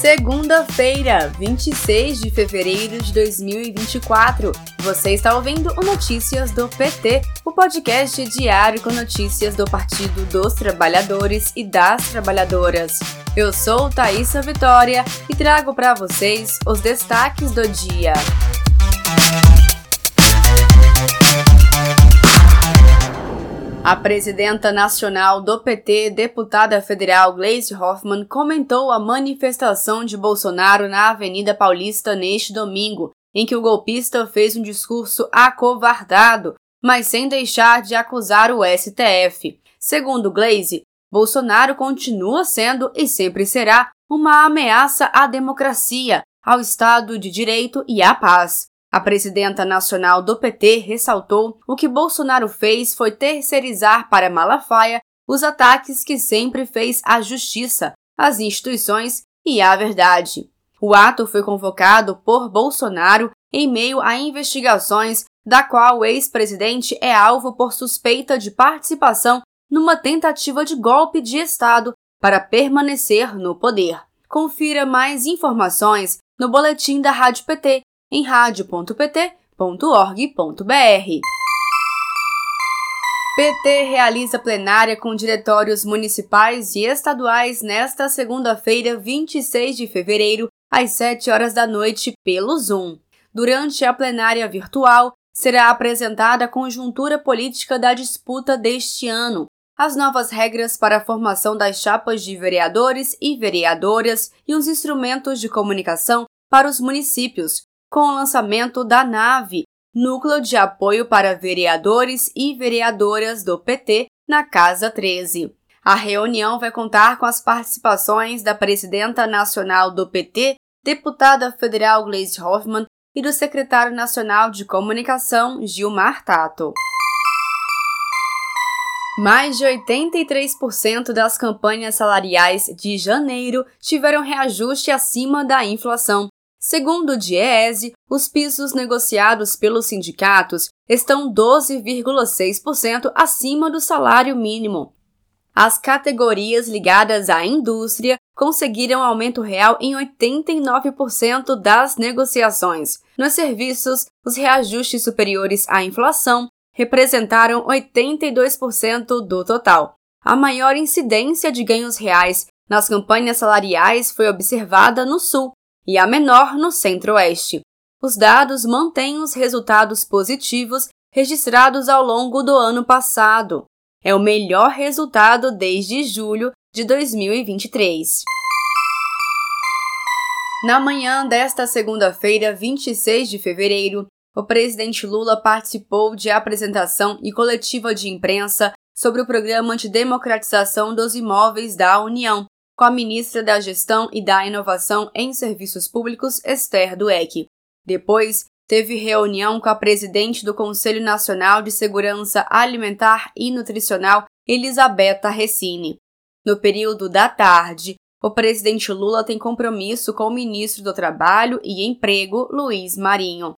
Segunda-feira, 26 de fevereiro de 2024. Você está ouvindo o Notícias do PT, o podcast diário com notícias do Partido dos Trabalhadores e das Trabalhadoras. Eu sou Thaisa Vitória e trago para vocês os destaques do dia. A presidenta nacional do PT, deputada federal Gleisi Hoffmann, comentou a manifestação de Bolsonaro na Avenida Paulista neste domingo, em que o golpista fez um discurso acovardado, mas sem deixar de acusar o STF. Segundo Gleisi, Bolsonaro continua sendo e sempre será uma ameaça à democracia, ao Estado de Direito e à paz. A presidenta nacional do PT ressaltou o que Bolsonaro fez foi terceirizar para Malafaia os ataques que sempre fez à justiça, às instituições e à verdade. O ato foi convocado por Bolsonaro em meio a investigações da qual o ex-presidente é alvo por suspeita de participação numa tentativa de golpe de Estado para permanecer no poder. Confira mais informações no boletim da Rádio PT em radio.pt.org.br. PT realiza plenária com diretórios municipais e estaduais nesta segunda-feira, 26 de fevereiro, às 7 horas da noite, pelo Zoom. Durante a plenária virtual, será apresentada a conjuntura política da disputa deste ano, as novas regras para a formação das chapas de vereadores e vereadoras e os instrumentos de comunicação para os municípios, com o lançamento da NAVE, Núcleo de Apoio para Vereadores e Vereadoras do PT, na Casa 13. A reunião vai contar com as participações da presidenta nacional do PT, deputada federal Gleisi Hoffmann, e do secretário nacional de comunicação, Gilmar Tato. Mais de 83% das campanhas salariais de janeiro tiveram reajuste acima da inflação, Segundo o DIEESE, os pisos negociados pelos sindicatos estão 12,6% acima do salário mínimo. As categorias ligadas à indústria conseguiram aumento real em 89% das negociações. Nos serviços, os reajustes superiores à inflação representaram 82% do total. A maior incidência de ganhos reais nas campanhas salariais foi observada no Sul, e a menor no Centro-Oeste. Os dados mantêm os resultados positivos registrados ao longo do ano passado. É o melhor resultado desde julho de 2023. Na manhã desta segunda-feira, 26 de fevereiro, o presidente Lula participou de apresentação e coletiva de imprensa sobre o programa de democratização dos imóveis da União, com a ministra da Gestão e da Inovação em Serviços Públicos, Esther Dueck. Depois, teve reunião com a presidente do Conselho Nacional de Segurança Alimentar e Nutricional, Elisabetta Recine. No período da tarde, o presidente Lula tem compromisso com o ministro do Trabalho e Emprego, Luiz Marinho.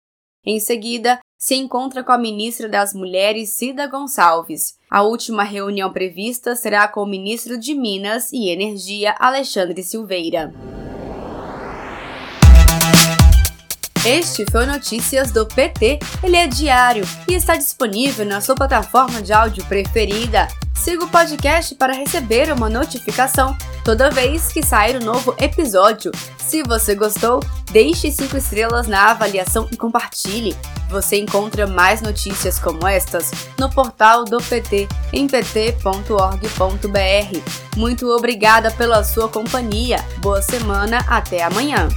Em seguida, se encontra com a ministra das Mulheres, Cida Gonçalves. A última reunião prevista será com o ministro de Minas e Energia, Alexandre Silveira. Este foi Notícias do PT. Ele é diário e está disponível na sua plataforma de áudio preferida. Siga o podcast para receber uma notificação toda vez que sair um novo episódio. Se você gostou, deixe 5 estrelas na avaliação e compartilhe. Você encontra mais notícias como estas no portal do PT em pt.org.br. Muito obrigada pela sua companhia. Boa semana, até amanhã.